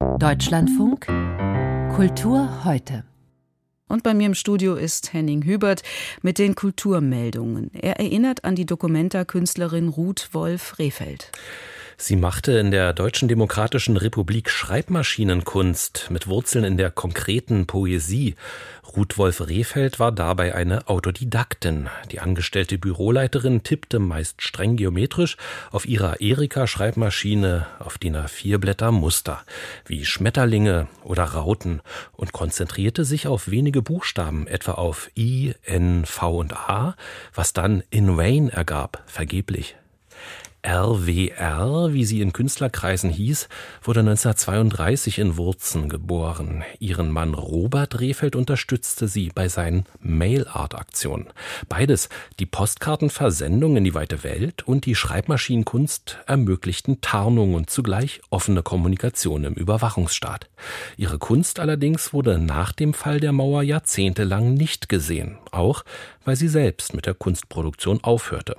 Deutschlandfunk Kultur heute. Und bei mir im Studio ist Henning Hubert mit den Kulturmeldungen. Er erinnert an die Dokumenta-Künstlerin Ruth Wolf-Rehfeld. Sie machte in der Deutschen Demokratischen Republik Schreibmaschinenkunst mit Wurzeln in der konkreten Poesie. Ruth Wolf Rehfeld war dabei eine Autodidaktin. Die angestellte Büroleiterin tippte meist streng geometrisch auf ihrer Erika-Schreibmaschine auf DIN A4 Blätter Muster, wie Schmetterlinge oder Rauten und konzentrierte sich auf wenige Buchstaben, etwa auf I, N, V und A, was dann in vain ergab, vergeblich. RWR, wie sie in Künstlerkreisen hieß, wurde 1932 in Wurzen geboren. Ihren Mann Robert Rehfeld unterstützte sie bei seinen Mail-Art-Aktionen. Beides, die Postkartenversendung in die weite Welt und die Schreibmaschinenkunst ermöglichten Tarnung und zugleich offene Kommunikation im Überwachungsstaat. Ihre Kunst allerdings wurde nach dem Fall der Mauer jahrzehntelang nicht gesehen, auch weil sie selbst mit der Kunstproduktion aufhörte.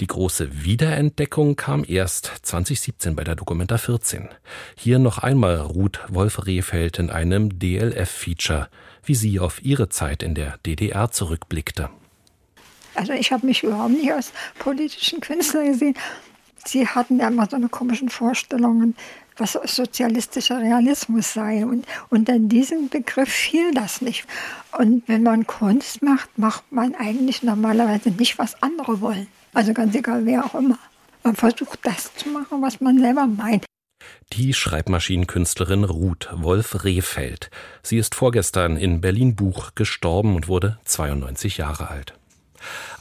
Die große Wiederentdeckung kam erst 2017 bei der Documenta 14. Hier noch einmal Ruth Wolf-Rehfeld in einem DLF-Feature, wie sie auf ihre Zeit in der DDR zurückblickte. Also ich habe mich überhaupt nicht als politischen Künstler gesehen. Sie hatten ja immer so eine komischen Vorstellungen, was sozialistischer Realismus sei. Und unter diesem Begriff fiel das nicht. Und wenn man Kunst macht, macht man eigentlich normalerweise nicht, was andere wollen. Also ganz egal, wer auch immer. Man versucht das zu machen, was man selber meint. Die Schreibmaschinenkünstlerin Ruth Wolf Rehfeld. Sie ist vorgestern in Berlin-Buch gestorben und wurde 92 Jahre alt.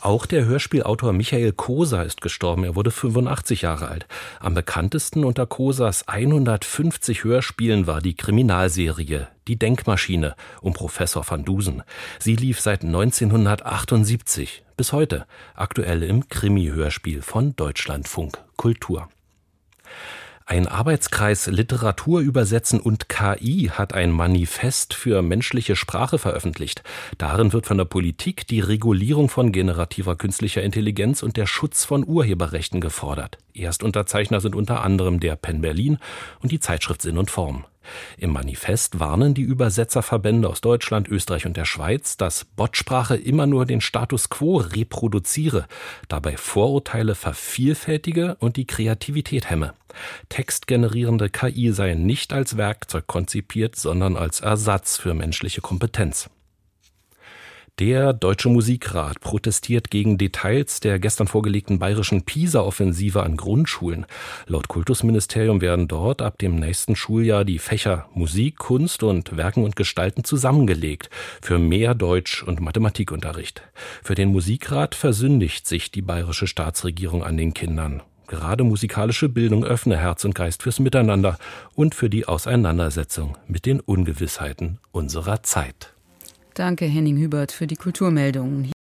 Auch der Hörspielautor Michael Koser ist gestorben. Er wurde 85 Jahre alt. Am bekanntesten unter Kosers 150 Hörspielen war die Kriminalserie Die Denkmaschine um Professor van Dusen. Sie lief seit 1978 bis heute, aktuell im Krimi-Hörspiel von Deutschlandfunk Kultur. Ein Arbeitskreis Literatur übersetzen und KI hat ein Manifest für menschliche Sprache veröffentlicht. Darin wird von der Politik die Regulierung von generativer künstlicher Intelligenz und der Schutz von Urheberrechten gefordert. Erstunterzeichner sind unter anderem der Penn Berlin und die Zeitschrift Sinn und Form. Im Manifest warnen die Übersetzerverbände aus Deutschland, Österreich und der Schweiz, dass Bottsprache immer nur den Status quo reproduziere, dabei Vorurteile vervielfältige und die Kreativität hemme. Textgenerierende KI seien nicht als Werkzeug konzipiert, sondern als Ersatz für menschliche Kompetenz. Der Deutsche Musikrat protestiert gegen Details der gestern vorgelegten bayerischen PISA-Offensive an Grundschulen. Laut Kultusministerium werden dort ab dem nächsten Schuljahr die Fächer Musik, Kunst und Werken und Gestalten zusammengelegt für mehr Deutsch- und Mathematikunterricht. Für den Musikrat versündigt sich die bayerische Staatsregierung an den Kindern. Gerade musikalische Bildung öffne Herz und Geist fürs Miteinander und für die Auseinandersetzung mit den Ungewissheiten unserer Zeit. Danke, Henning Hubert, für die Kulturmeldungen.